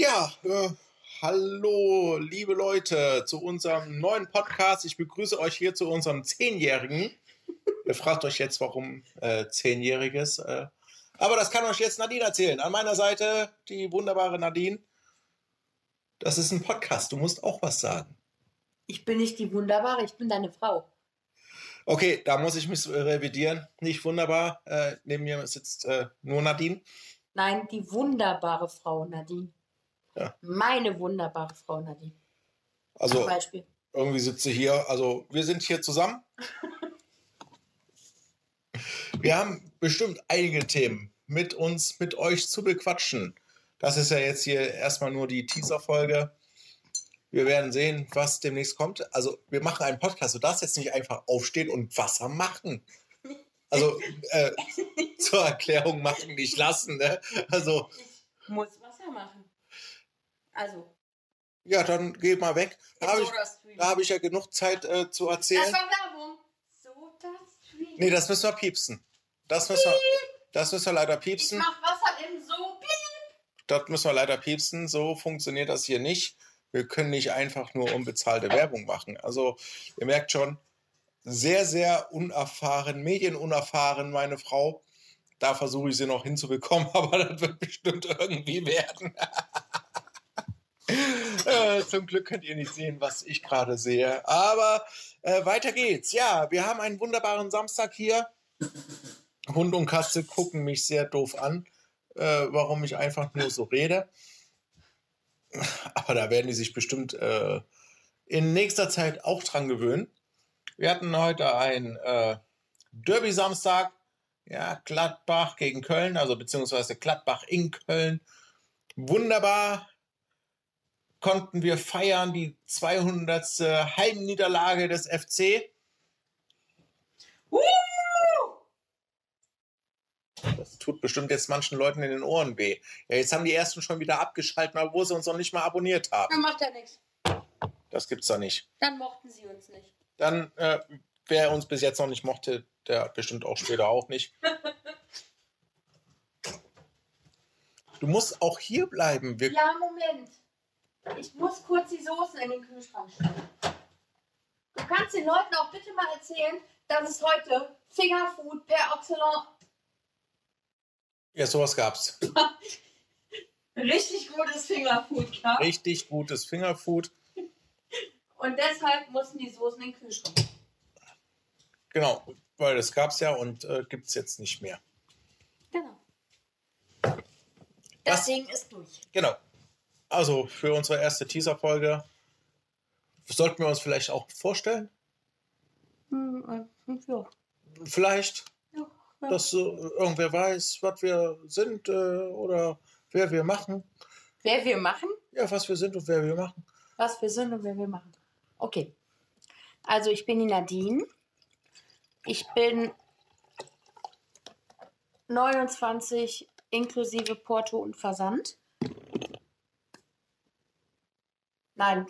Ja, äh, hallo, liebe Leute, zu unserem neuen Podcast. Ich begrüße euch hier zu unserem Zehnjährigen. Ihr fragt euch jetzt, warum äh, Zehnjähriges. Äh, aber das kann euch jetzt Nadine erzählen. An meiner Seite die wunderbare Nadine. Das ist ein Podcast, du musst auch was sagen. Ich bin nicht die Wunderbare, ich bin deine Frau. Okay, da muss ich mich revidieren. Nicht wunderbar. Äh, neben mir sitzt äh, nur Nadine. Nein, die wunderbare Frau Nadine. Ja. Meine wunderbare Frau Nadine. Also Zum Beispiel. irgendwie sitze hier. Also wir sind hier zusammen. wir haben bestimmt einige Themen mit uns, mit euch zu bequatschen. Das ist ja jetzt hier erstmal nur die Teaser-Folge. Wir werden sehen, was demnächst kommt. Also, wir machen einen Podcast. Du darfst jetzt nicht einfach aufstehen und Wasser machen. Also, äh, zur Erklärung machen, nicht lassen. Ne? Also, muss machen. Also, ja, dann geh mal weg. Da habe ich, da hab ich ja genug Zeit äh, zu Das erzählen. war Werbung. SodaStream. Nee, das müssen wir piepsen. Das müssen wir, das müssen wir leider ich piepsen. mach Wasser im So. Das müssen wir leider piepsen. So funktioniert das hier nicht. Wir können nicht einfach nur unbezahlte Werbung machen. Also, ihr merkt schon, sehr, sehr unerfahren, medienunerfahren, meine Frau. Da versuche ich sie noch hinzubekommen, aber das wird bestimmt irgendwie werden. äh, zum Glück könnt ihr nicht sehen, was ich gerade sehe. Aber äh, weiter geht's. Ja, wir haben einen wunderbaren Samstag hier. Hund und Katze gucken mich sehr doof an, äh, warum ich einfach nur so rede. Aber da werden die sich bestimmt äh, in nächster Zeit auch dran gewöhnen. Wir hatten heute einen äh, Derby-Samstag. Ja, Gladbach gegen Köln, also beziehungsweise Gladbach in Köln. Wunderbar konnten wir feiern, die 200. Heimniederlage des FC. Uh! Das tut bestimmt jetzt manchen Leuten in den Ohren weh. Ja, jetzt haben die ersten schon wieder abgeschaltet, obwohl sie uns noch nicht mal abonniert haben. Dann macht ja nichts. Das gibt's da nicht. Dann mochten sie uns nicht. Dann, äh, wer uns bis jetzt noch nicht mochte, der bestimmt auch später auch nicht. Du musst auch hier bleiben. Wir, Ja, Moment. Ich muss kurz die Soßen in den Kühlschrank stellen. Du kannst den Leuten auch bitte mal erzählen, dass es heute Fingerfood per Excellence ja, sowas gab's. richtig gutes Fingerfood gab. Richtig gutes Fingerfood. Und deshalb mussten die Soßen in den Kühlschrank. Genau, weil das gab's ja und äh, gibt's jetzt nicht mehr. Genau. Was? Das Ding ist durch. Genau. Also für unsere erste Teaser-Folge sollten wir uns vielleicht auch vorstellen. Hm, äh, ja. Vielleicht, Ja, ja. dass äh, irgendwer weiß, was wir sind äh, oder wer wir machen. Wer wir machen, Ja, was wir sind und wer wir machen. was wir sind und wer wir machen. Okay. Also ich bin die Nadine. Ich bin 29 inklusive Porto und Versand. Nein,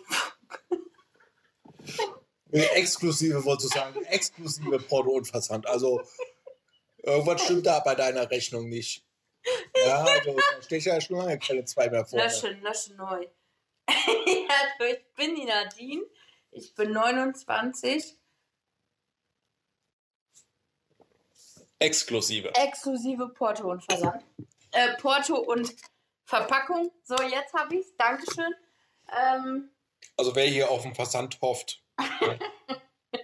exklusive, wolltest du sagen. Exklusive Porto und Versand. Also, irgendwas stimmt da bei deiner Rechnung nicht. Ja, also, da steht ja schon lange keine zwei mehr vor. löschen, löschen neu. also ich bin die Nadine. Ich bin 29, Exklusive. exklusive Porto und Versand. Äh, Porto und Verpackung. So, jetzt habe ich es. Dankeschön. Ähm, Also, wer hier auf den Versand hofft,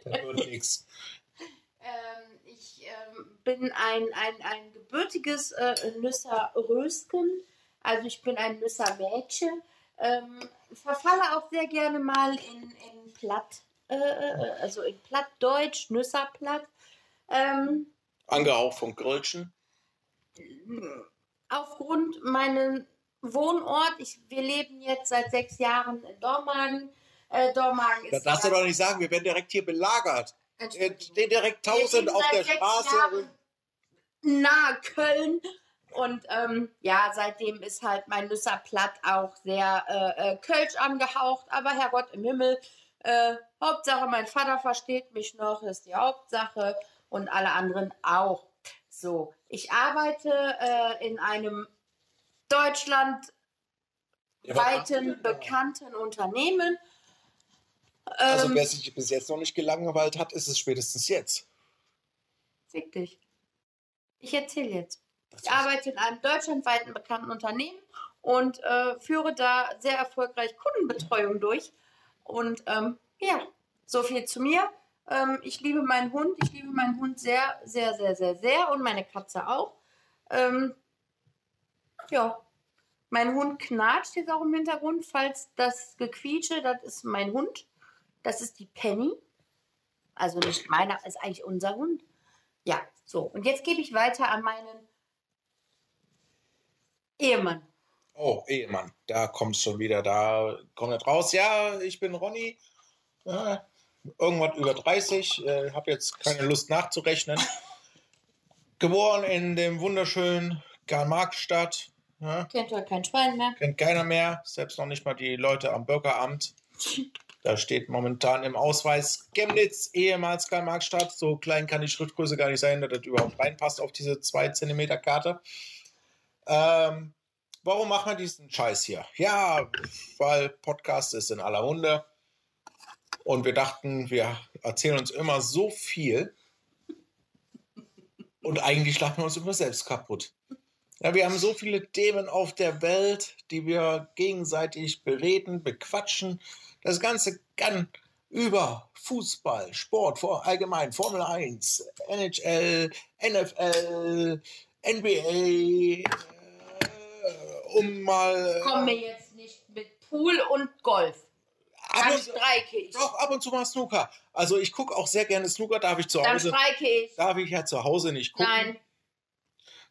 der wird nichts. ähm, ich ähm, bin ein, ein, ein gebürtiges äh, Nüsser Rösken. Also ich bin ein Nüsser Mädchen. Ähm, verfalle auch sehr gerne mal in, in Platt, äh, äh, also in Plattdeutsch, Nüsserplatt. Ähm, Angehaucht von Grölchen. aufgrund meinen Wohnort, ich, wir leben jetzt seit sechs Jahren in Dormagen. Äh, Dormagen Das darfst du doch nicht sagen, wir werden direkt hier belagert. Stehen direkt tausend auf der Straße. Jahren nahe Köln. Und ähm, ja, seitdem ist halt mein Nüsser Platt auch sehr äh, äh, Kölsch angehaucht. Aber Herrgott im Himmel, äh, Hauptsache mein Vater versteht mich noch, ist die Hauptsache. Und alle anderen auch. So, ich arbeite äh, in einem Deutschland Ja, was machst du weiten, denn da? bekannten Unternehmen. Also Ähm, wer sich bis jetzt noch nicht gelangweilt hat, ist es spätestens jetzt. fick dich. Ich erzähle jetzt. Ich arbeite in einem deutschlandweiten bekannten Unternehmen und äh, führe da sehr erfolgreich Kundenbetreuung durch. Und ähm, ja, so viel zu mir. Ähm, ich liebe meinen Hund. Ich liebe meinen Hund sehr, sehr, sehr, sehr, sehr und meine Katze auch. Ähm, ja, mein Hund knatscht jetzt auch im Hintergrund. Falls das Gequietsche, das ist mein Hund. Das ist die Penny. Also nicht meiner, ist eigentlich unser Hund. Ja, so. Und jetzt gebe ich weiter an meinen Ehemann. Oh, Ehemann, da kommt's schon wieder, da kommt er raus. Ja, ich bin Ronny, äh, irgendwas über 30, äh, habe jetzt keine Lust nachzurechnen. Geboren in dem wunderschönen Karl-Marx-Stadt, ja, Kennt heute kein Schwein mehr. kennt keiner mehr, selbst noch nicht mal die Leute am Bürgeramt. Da steht momentan im Ausweis Chemnitz, ehemals Karl-Marx-Stadt. So klein kann die Schriftgröße gar nicht sein, dass das überhaupt reinpasst auf diese 2 cm Karte. Ähm, warum machen wir diesen Scheiß hier? Ja, weil Podcast ist in aller Munde. Und wir dachten, wir erzählen uns immer so viel. Und eigentlich schlagen wir uns immer selbst kaputt. Ja, wir haben so viele Themen auf der Welt, die wir gegenseitig bereden, bequatschen. Das Ganze kann über Fußball, Sport, vor- allgemein Formel 1, NHL, NFL, NBA, äh, um mal. Komm mir jetzt nicht mit Pool und Golf. ab Dann und, streike ich. doch, ab und zu mal Snooker. Also ich gucke auch sehr gerne Snooker, darf ich zu Dann Hause. streike ich. Darf ich ja zu Hause nicht gucken. Nein,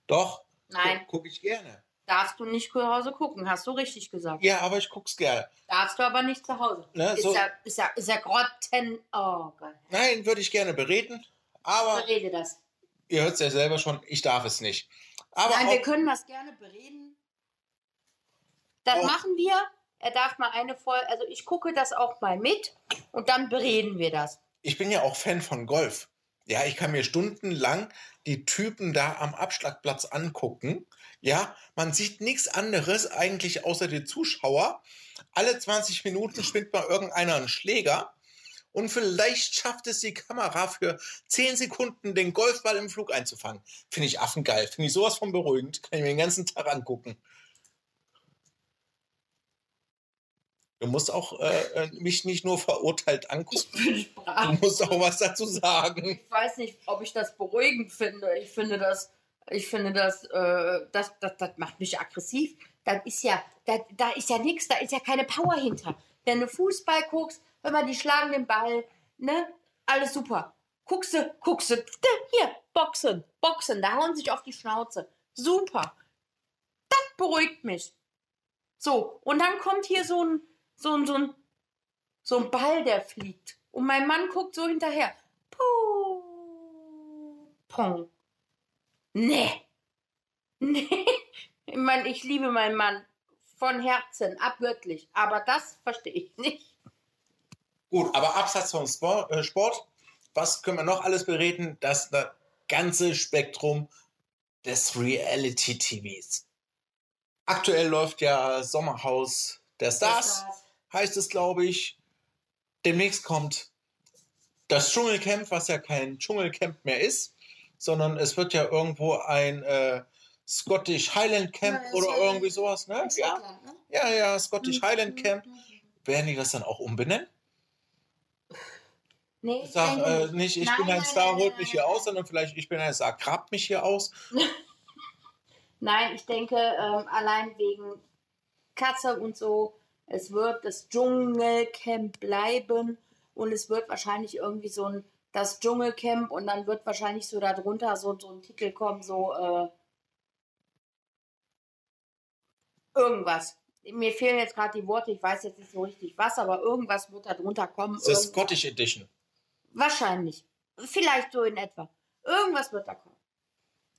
Doch. Nein. Gucke ich gerne. Darfst du nicht zu Hause gucken, hast du richtig gesagt. Ja, aber ich guck's gerne. Darfst du aber nicht zu Hause. Ne, ist, so- ja, ist, ja, ist ja grotten. Oh Gott. Nein, würde ich gerne bereden. Aber Berede das. ihr hört es ja selber schon, ich darf es nicht. Aber Nein, wir können das gerne bereden. Das Auch- machen wir. Er darf mal eine Folge, also ich gucke das auch mal mit und dann bereden wir das. ich bin ja auch Fan von Golf. Ja, ich kann mir stundenlang die Typen da am Abschlagplatz angucken. Ja, man sieht nichts anderes eigentlich außer die Zuschauer. Alle 20 Minuten schwingt mal irgendeiner einen Schläger. Und vielleicht schafft es die Kamera für 10 Sekunden, den Golfball im Flug einzufangen. Finde ich affengeil. Finde ich sowas von beruhigend. Kann ich mir den ganzen Tag angucken. Du musst auch äh, äh, mich nicht nur verurteilt angucken. Du musst auch was dazu sagen. Ich weiß nicht, ob ich das beruhigend finde. Ich finde das, ich finde das, äh, das, das, das macht mich aggressiv. Das ist ja, da, da ist ja nichts, da ist ja keine Power hinter. Wenn du Fußball guckst, hör mal, die schlagen den Ball, ne? Alles super. Guckst du, guckst du, hier, Boxen, Boxen, da hauen sich auf die Schnauze. Super. Das beruhigt mich. So, und dann kommt hier so ein, so ein, so ein, so ein Ball, der fliegt. Und mein Mann guckt so hinterher. Puh. Pong. Nee. Nee. Ich meine, ich liebe meinen Mann von Herzen, abgöttlich. Aber das verstehe ich nicht. Gut, aber abseits vom Sport, äh, Sport, was können wir noch alles bereden? Das, das ganze Spektrum des Reality-TVs. Aktuell läuft ja Sommerhaus der Stars, heißt es, glaube ich. Demnächst kommt das Dschungelcamp, was ja kein Dschungelcamp mehr ist, sondern es wird ja irgendwo ein äh, Scottish Highland Camp Ja, oder ja irgendwie sowas, ne? Ja, Schottland, ne? ja, ja, Scottish Mhm. Highland Camp. Werden die das dann auch umbenennen? Nee, Ich sag äh, nicht, ich Nein, bin ein nein, Star, nein, holt mich hier aus, sondern vielleicht ich bin ein Star, grabt mich hier aus. Nein, ich denke, ähm, allein wegen Katze und so, es wird das Dschungelcamp bleiben und es wird wahrscheinlich irgendwie so ein das Dschungelcamp und dann wird wahrscheinlich so darunter so, so ein Titel kommen, so äh, irgendwas. Mir fehlen jetzt gerade die Worte, ich weiß jetzt nicht so richtig was, aber irgendwas wird da drunter kommen. Das ist Scottish Edition. Wahrscheinlich. Vielleicht so in etwa. Irgendwas wird da kommen.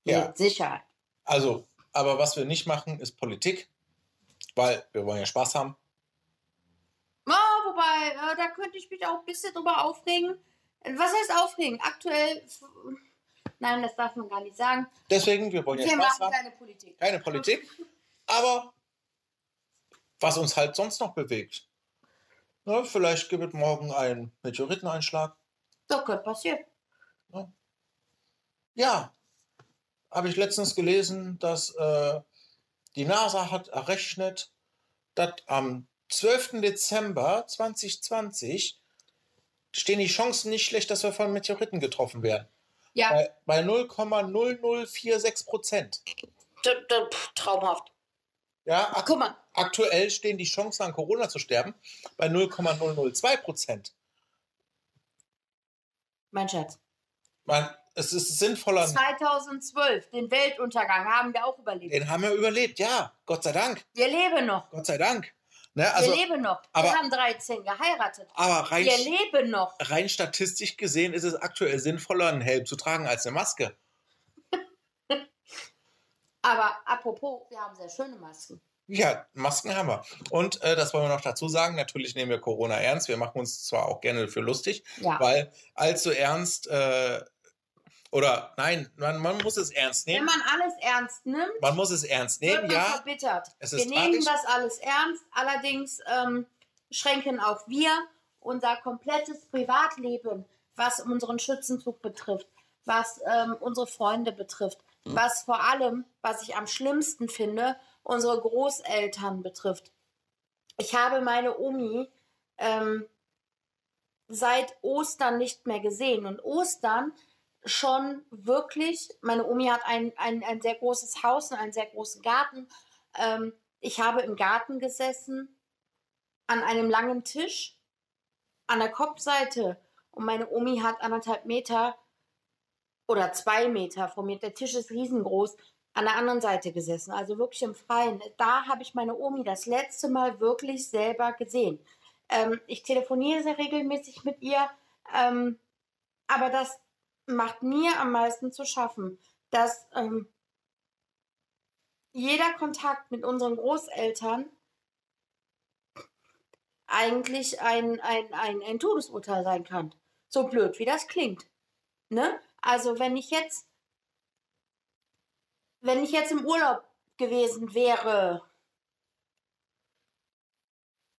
Ja. Mit Sicherheit. Also, aber was wir nicht machen, ist Politik, weil wir wollen ja Spaß haben. Wobei, äh, da könnte ich mich auch ein bisschen drüber aufregen. Was heißt aufregen? Aktuell. Nein, das darf man gar nicht sagen. Deswegen, wir wollen ja Wir Spaß machen haben. keine Politik. Keine Politik, aber was uns halt sonst noch bewegt. Ne, vielleicht gibt es morgen einen Meteoriteneinschlag. Das könnte passieren. Ja, habe ich letztens gelesen, dass äh, die NASA hat errechnet, dass am 12. Dezember 2020 stehen die Chancen nicht schlecht, dass wir von Meteoriten getroffen werden. Ja, Bei, bei 0,0046 Prozent. traumhaft. Ja, ak Guck mal, aktuell stehen die Chancen an Corona zu sterben bei 0,002 Prozent. mein Schatz. Man, es ist sinnvoller. 2012, den Weltuntergang haben wir auch überlebt. Den haben wir überlebt, ja. Gott sei Dank. Wir leben noch. Gott sei Dank. Ne, also, wir leben noch. aber- wir haben 13 geheiratet. aber rein, Wir leben noch. rein statistisch gesehen ist es aktuell sinnvoller, einen Helm zu tragen als eine Maske. Aber apropos, wir haben sehr schöne Masken. Ja, Masken haben wir. Und äh, das wollen wir noch dazu sagen. Natürlich nehmen wir Corona ernst. Wir machen uns zwar auch gerne für lustig, Ja. weil allzu ernst äh, oder nein, man, man muss es ernst Wenn nehmen. man alles ernst nimmt, Man muss es ernst wird nehmen, man ja. verbittert. Es wir ist nehmen tragisch. das alles ernst, allerdings ähm, schränken auch wir unser komplettes Privatleben, was unseren Schützenzug betrifft, was ähm, unsere Freunde betrifft, was vor allem, was ich am schlimmsten finde, unsere Großeltern betrifft. Ich habe meine Omi ähm, seit Ostern nicht mehr gesehen und Ostern schon wirklich, meine Omi hat ein, ein, ein sehr großes Haus und einen sehr großen Garten. Ähm, ich habe im Garten gesessen, an einem langen Tisch, an der Kopfseite. Und meine Omi hat anderthalb Meter oder zwei Meter von mir, der Tisch ist riesengroß, an der anderen Seite gesessen, also wirklich im Freien. Da habe ich meine Omi das letzte Mal wirklich selber gesehen. Ähm, ich telefoniere sehr regelmäßig mit ihr, ähm, aber das macht mir am meisten zu schaffen, dass ähm, jeder Kontakt mit unseren Großeltern eigentlich ein, ein, ein, ein Todesurteil sein kann. So blöd, wie das klingt. Ne? Also wenn ich jetzt, wenn ich jetzt im Urlaub gewesen wäre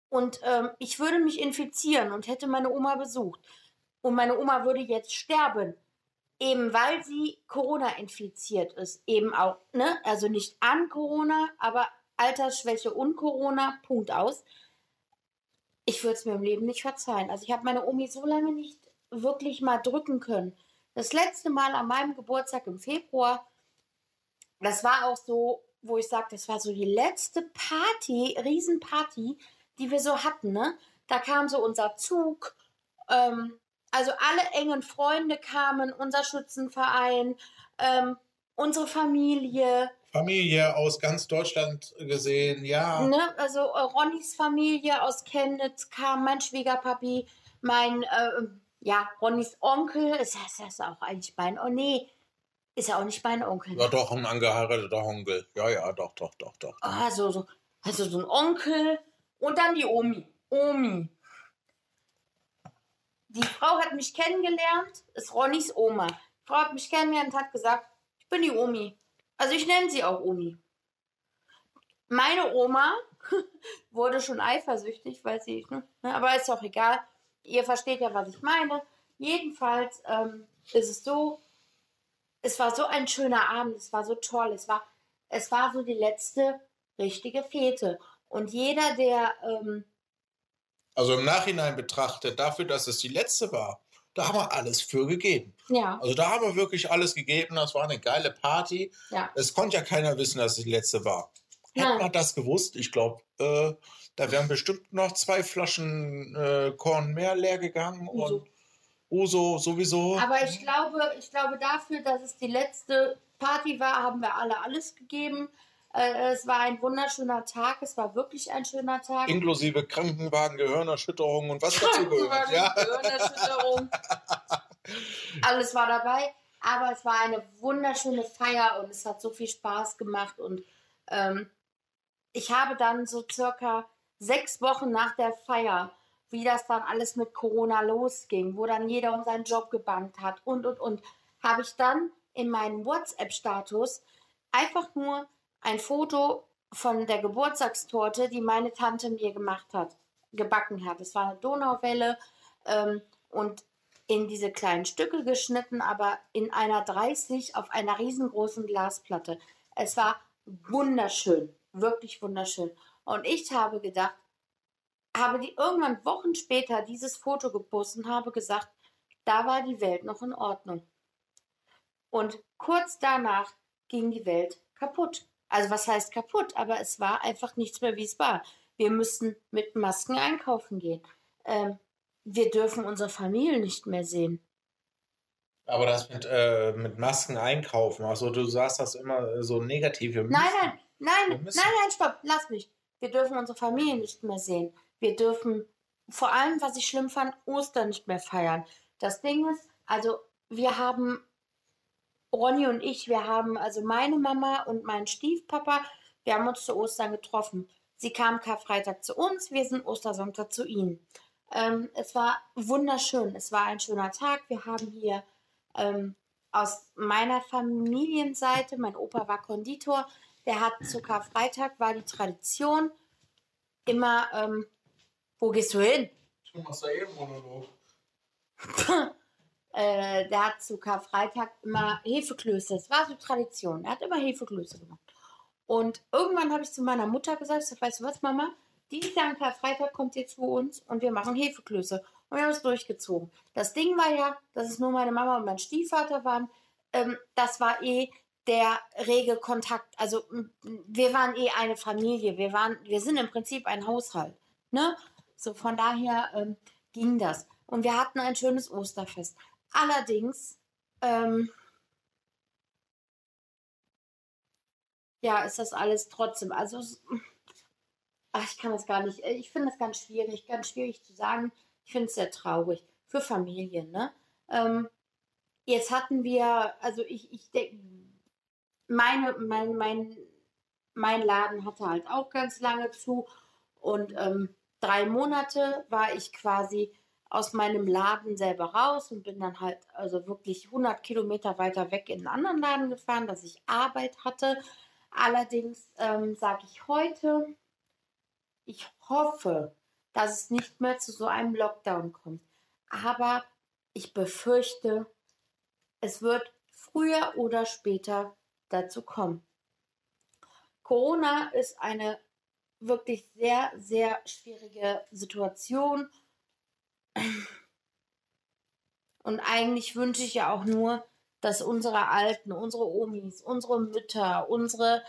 und ähm, ich würde mich infizieren und hätte meine Oma besucht und meine Oma würde jetzt sterben, eben weil sie Corona infiziert ist, eben auch, ne, also nicht an Corona, aber Altersschwäche und Corona, Punkt aus. Ich würde es mir im Leben nicht verzeihen. Also ich habe meine Omi so lange nicht wirklich mal drücken können. Das letzte Mal an meinem Geburtstag im Februar, das war auch so, wo ich sage, das war so die letzte Party, Riesenparty, die wir so hatten, ne? Da kam so unser Zug, ähm, also alle engen Freunde kamen, unser Schützenverein, ähm, unsere Familie, Familie aus ganz Deutschland gesehen, ja. ne? also äh, Ronnys Familie aus Chemnitz kam, mein Schwiegerpapi, mein, äh, ja, Ronnys Onkel, ist das, das auch eigentlich mein, oh nee, ist ja auch nicht mein Onkel. Ja, doch, ein angeheirateter Onkel. Ja, ja, doch, doch, doch, doch. Ah, so, so, also so ein Onkel und dann die Omi. Omi. Die Frau hat mich kennengelernt, ist Ronnys Oma. Die Frau hat mich kennengelernt und hat gesagt, ich bin die Omi. Also ich nenne sie auch Omi. Meine Oma wurde schon eifersüchtig, weil sie, ne, aber ist auch egal. Ihr versteht ja, was ich meine. Jedenfalls ähm, ist es so, es war so ein schöner Abend, es war so toll, es war, es war so die letzte richtige Fete. Und jeder, der, ähm, Also im Nachhinein betrachtet, dafür, dass es die letzte war, da haben wir alles für gegeben. ja, Also da haben wir wirklich alles gegeben. Das war eine geile Party. ja, Es konnte ja keiner wissen, dass es die letzte war. Hätte man das gewusst, ich glaube, äh, da wären bestimmt noch zwei Flaschen äh, Korn mehr leer gegangen Uso. und Uso sowieso. aber ich glaube, ich glaube dafür, dass es die letzte Party war, haben wir alle alles gegeben. Äh, es war ein wunderschöner Tag, es war wirklich ein schöner Tag. Inklusive Krankenwagen, Gehirnerschütterung und was dazu gehört. Ja. Gehirnerschütterung. Alles war dabei, aber es war eine wunderschöne Feier und es hat so viel Spaß gemacht und ähm, ich habe dann so circa sechs Wochen nach der Feier, wie das dann alles mit Corona losging, wo dann jeder um seinen Job gebannt hat und und und, habe ich dann in meinem WhatsApp-Status einfach nur ein Foto von der Geburtstagstorte, die meine Tante mir gemacht hat, gebacken hat. Es war eine Donauwelle ähm, und in diese kleinen Stücke geschnitten, aber in einer 30 auf einer riesengroßen Glasplatte. Es war wunderschön, wirklich wunderschön. Und ich habe gedacht, habe die irgendwann Wochen später dieses Foto gepostet und habe gesagt, da war die Welt noch in Ordnung. Und kurz danach ging die Welt kaputt. Also was heißt kaputt? Aber es war einfach nichts mehr, wie es war. Wir müssten mit Masken einkaufen gehen. Ähm, wir dürfen unsere Familie nicht mehr sehen. Aber das mit, äh, mit Masken einkaufen, also du sagst das immer so negativ. Nein, nein, nein, nein, nein, stopp, lass mich. Wir dürfen unsere Familie nicht mehr sehen. Wir dürfen vor allem, was ich schlimm fand, Ostern nicht mehr feiern. Das Ding ist, also wir haben, Ronny und ich, wir haben, also meine Mama und mein Stiefpapa, wir haben uns zu Ostern getroffen. Sie kam Karfreitag zu uns, wir sind Ostersonntag zu ihnen. Ähm, es war wunderschön. Es war ein schöner Tag. Wir haben hier ähm, aus meiner Familienseite, mein Opa war Konditor, der hat zu Karfreitag, war die Tradition immer, ähm, wo gehst du hin? Du machst ja eben Monolog. äh, der hat zu Karfreitag immer Hefeklöße. Das war so Tradition. Er hat immer Hefeklöße gemacht. Und irgendwann habe ich zu meiner Mutter gesagt, ich sag, weißt du was, Mama? Dieses Jahr am Karfreitag kommt ihr zu uns und wir machen Hefeklöße. Und wir haben es durchgezogen. Das Ding war ja, dass es nur meine Mama und mein Stiefvater waren. Ähm, das war eh der rege Kontakt. Also wir waren eh eine Familie. Wir waren, wir sind im Prinzip ein Haushalt. Ne? So von daher ähm, ging das. Und wir hatten ein schönes Osterfest. Allerdings, ähm, ja, ist das alles trotzdem. Also ach, ich kann das gar nicht, ich finde das ganz schwierig, ganz schwierig zu sagen. Ich finde es sehr traurig für Familien, ne? Ähm, jetzt hatten wir, also ich, ich denke, meine, mein, mein, mein Laden hatte halt auch ganz lange zu und ähm, drei Monate war ich quasi aus meinem Laden selber raus und bin dann halt also wirklich 100 Kilometer weiter weg in einen anderen Laden gefahren, dass ich Arbeit hatte. Allerdings ähm, sage ich heute, ich hoffe, dass es nicht mehr zu so einem Lockdown kommt. Aber ich befürchte, es wird früher oder später dazu kommen. Corona ist eine wirklich sehr, sehr schwierige Situation. Und eigentlich wünsche ich ja auch nur, dass unsere Alten, unsere Omis, unsere Mütter, unsere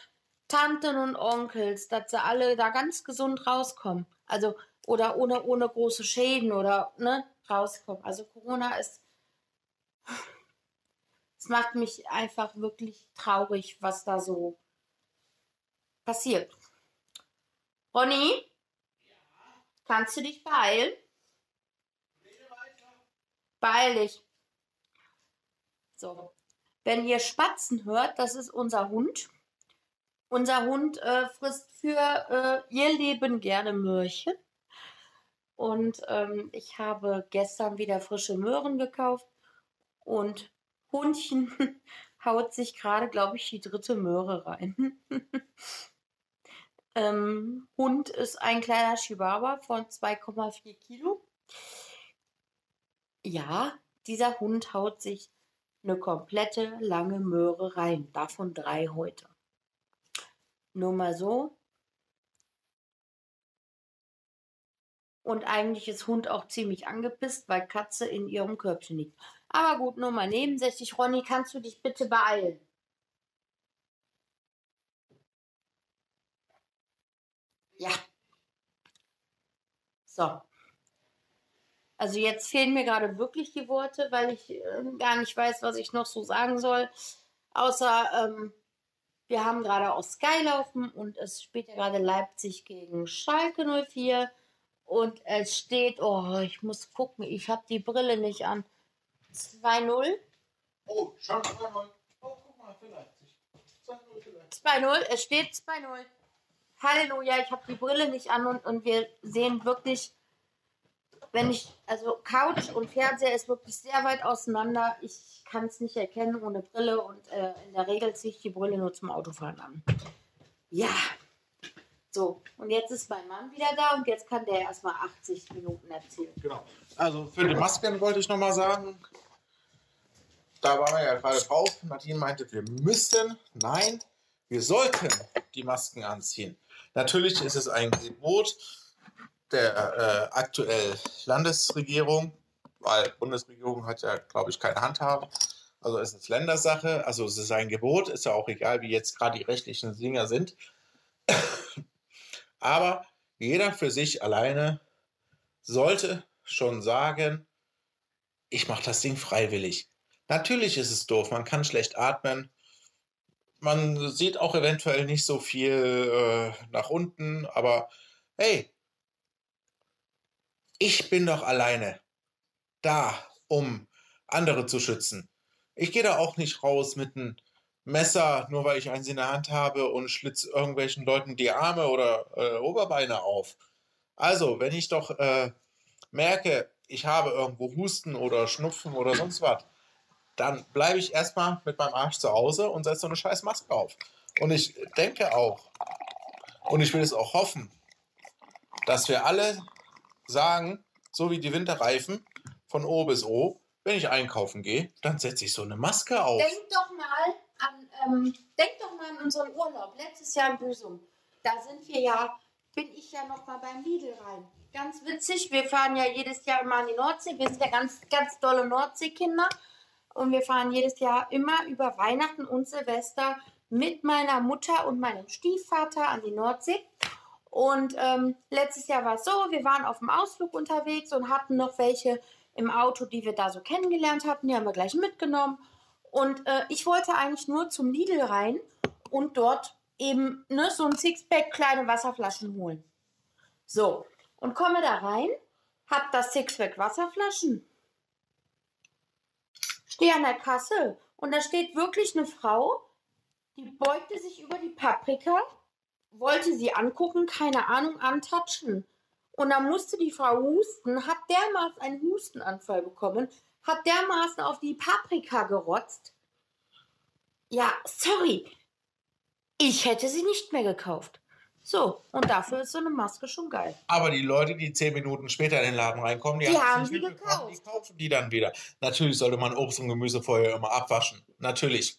Tanten und Onkels, dass sie alle da ganz gesund rauskommen. Also, oder ohne, ohne große Schäden oder, ne, rauskommen. Also Corona ist, es macht mich einfach wirklich traurig, was da so passiert. Ronny? Ja. Kannst du dich beeilen? Dich. So. Wenn ihr Spatzen hört, das ist unser Hund. Unser Hund äh, frisst für äh, ihr Leben gerne Möhrchen. Und ähm, ich habe gestern wieder frische Möhren gekauft. Und Hundchen haut sich gerade, glaube ich, die dritte Möhre rein. ähm, Hund ist ein kleiner Chihuahua von 2,4 Kilo. Ja, dieser Hund haut sich eine komplette lange Möhre rein. Davon drei heute. Nur mal so. Und eigentlich ist Hund auch ziemlich angepisst, weil Katze in ihrem Körbchen liegt. Aber gut, nur mal nebensächlich. Ronny, kannst du dich bitte beeilen? Ja. So. Also jetzt fehlen mir gerade wirklich die Worte, weil ich äh, gar nicht weiß, was ich noch so sagen soll. Außer ähm, wir haben gerade auch Sky laufen und es spielt ja gerade Leipzig gegen Schalke 04. Und es steht, oh, ich muss gucken, ich habe die Brille nicht an. 2-0. Oh, Schalke 2-0. Oh, guck mal, für Leipzig. 2-0 vielleicht. 2-0, es steht 2-0. Halleluja, ich habe die Brille nicht an und, und wir sehen wirklich, wenn ich, also Couch und Fernseher ist wirklich sehr weit auseinander. Ich kann es nicht erkennen ohne Brille und äh, in der Regel ziehe ich die Brille nur zum Autofahren an. Ja, So, und jetzt ist mein Mann wieder da und jetzt kann der erstmal 80 Minuten erzählen. Genau. Also für die Masken wollte ich nochmal sagen, da waren wir ja gerade drauf. Nadine meinte, wir müssten, nein, wir sollten die Masken anziehen. Natürlich ist es ein Gebot der äh, aktuell Landesregierung, weil Bundesregierung hat ja, glaube ich, keine Handhabe. Also ist es Ländersache, also es ist ein Gebot, ist ja auch egal, wie jetzt gerade die rechtlichen Dinge sind. Aber jeder für sich alleine sollte schon sagen, ich mache das Ding freiwillig. Natürlich ist es doof, man kann schlecht atmen. Man sieht auch eventuell nicht so viel äh, nach unten, aber hey, ich bin doch alleine da, um andere zu schützen. Ich gehe da auch nicht raus mit einem Messer, nur weil ich eins in der Hand habe und schlitz irgendwelchen Leuten die Arme oder äh, Oberbeine auf. Also, wenn ich doch äh, merke, ich habe irgendwo Husten oder Schnupfen oder sonst was, dann bleibe ich erstmal mit meinem Arsch zu Hause und setze so eine scheiß Maske auf. Und ich denke auch, und ich will es auch hoffen, dass wir alle sagen, so wie die Winterreifen von O bis O, wenn ich einkaufen gehe, dann setze ich so eine Maske auf. Denk doch mal an, ähm, denk doch mal an unseren Urlaub letztes Jahr in Büsum. Da sind wir ja, bin ich ja noch mal beim Lidl rein. Ganz witzig, wir fahren ja jedes Jahr immer an die Nordsee. Wir sind ja ganz, ganz dolle Nordseekinder. Und wir fahren jedes Jahr immer über Weihnachten und Silvester mit meiner Mutter und meinem Stiefvater an die Nordsee. Und ähm, letztes Jahr war es so, wir waren auf dem Ausflug unterwegs und hatten noch welche im Auto, die wir da so kennengelernt hatten. Die haben wir gleich mitgenommen. Und äh, ich wollte eigentlich nur zum Lidl rein und dort eben ne, so ein Sixpack kleine Wasserflaschen holen. So, und komme da rein, hab das Sixpack Wasserflaschen, stehe an der Kasse und da steht wirklich eine Frau, die beugte sich über die Paprika, wollte sie angucken, keine Ahnung, antatschen. Und dann musste die Frau husten, hat dermaßen einen Hustenanfall bekommen, hat dermaßen auf die Paprika gerotzt. Ja, sorry. Ich hätte sie nicht mehr gekauft. So, und dafür ist so eine Maske schon geil. Aber die Leute, die zehn Minuten später in den Laden reinkommen, die, Die haben haben sie gekauft. Die kaufen die dann wieder. Natürlich sollte man Obst und Gemüse vorher immer abwaschen. Natürlich.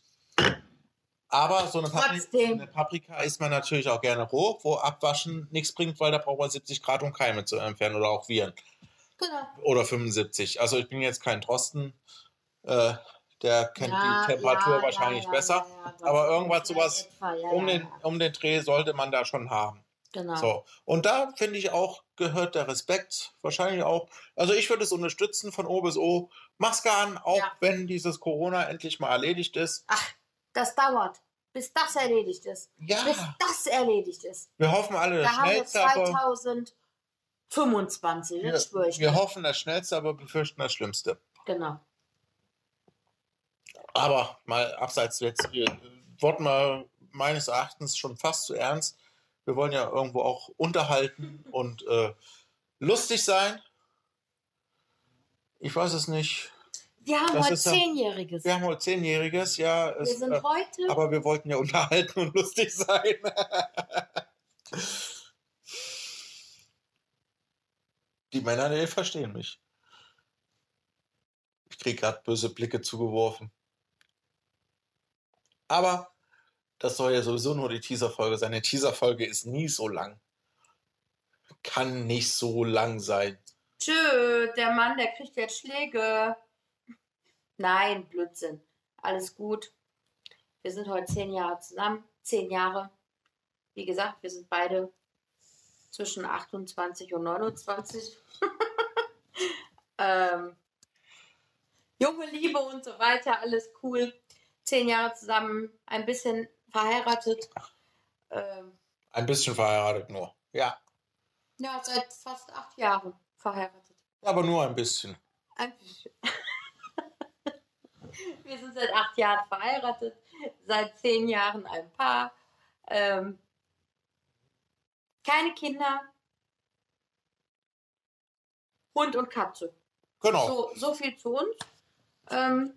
Aber so eine, Papri Trotzdem. eine Paprika isst man natürlich auch gerne roh, wo Abwaschen nichts bringt, weil da braucht man 70 Grad, um Keime zu entfernen oder auch Viren. Genau. Oder 75. Also ich bin jetzt kein Drosten. Äh, der kennt Ja, die Temperatur ja, wahrscheinlich ja, besser. Aber irgendwas sowas um, den, um den Dreh sollte man da schon haben. Genau. So. Und da finde ich auch, gehört der Respekt wahrscheinlich auch. Also ich würde es unterstützen von O bis O. Maske an, auch wenn dieses Corona endlich mal erledigt ist. Ach, das dauert, bis das erledigt ist. Ja, Bis das erledigt ist. wir hoffen alle das Da haben wir Schnellste, aber 2025, wir, das schwöre ich wir dir. hoffen das Schnellste, aber befürchten das Schlimmste. Genau. Aber mal abseits jetzt, wir wurden mal meines Erachtens schon fast zu ernst. Wir wollen ja irgendwo auch unterhalten und äh, lustig sein. Ich weiß es nicht. Wir haben Das heute Zehnjähriges. Wir haben heute Zehnjähriges, ja. Wir Es, sind äh, heute. aber wir wollten ja unterhalten und lustig sein. Die Männer, die verstehen mich. Ich kriege gerade böse Blicke zugeworfen. Aber das soll ja sowieso nur die Teaserfolge sein. Eine Teaserfolge ist nie so lang. Kann nicht so lang sein. Tschö, der Mann, der kriegt jetzt Schläge. Nein, Blödsinn. Alles gut. Wir sind heute zehn Jahre zusammen. Zehn Jahre. Wie gesagt, wir sind beide zwischen 28 und 29. ähm, junge Liebe und so weiter, alles cool. Zehn Jahre zusammen, ein bisschen verheiratet. Ähm, Ein bisschen verheiratet nur. Ja, ja, seit fast acht Jahren verheiratet. aber nur ein bisschen. Ein bisschen. Wir sind seit acht Jahren verheiratet, seit zehn Jahren ein Paar. Ähm, keine Kinder. Hund und Katze. Genau. So, so viel zu uns. Ähm,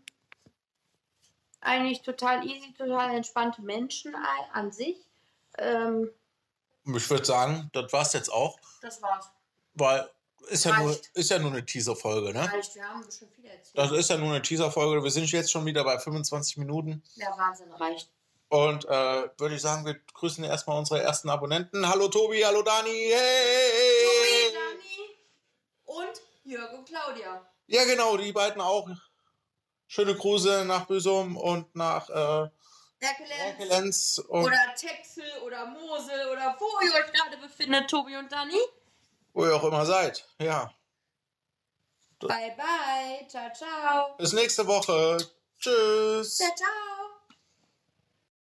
eigentlich total easy, total entspannte Menschen an sich. Ähm, Ich würde sagen, das war's jetzt auch, Das war's. weil ist ja, nur, ist ja nur eine Teaser-Folge, ne? Reicht, wir haben schon viel erzählt. Das ist ja nur eine Teaser-Folge. Wir sind jetzt schon wieder bei 25 Minuten. Der Wahnsinn reicht. Und äh, würde ich sagen, wir grüßen erstmal unsere ersten Abonnenten. Hallo Tobi, hallo Dani. Tobi, Hey! Dani und Jörg und Claudia. Ja, genau, die beiden auch. Schöne Grüße nach Büsum und nach äh, Erkelenz. Oder Texel oder Mosel oder wo ihr euch gerade befindet, Tobi und Dani. Wo ihr auch immer seid. Ja. Bye, bye. Ciao, ciao. Bis nächste Woche. Tschüss. Ciao, ciao.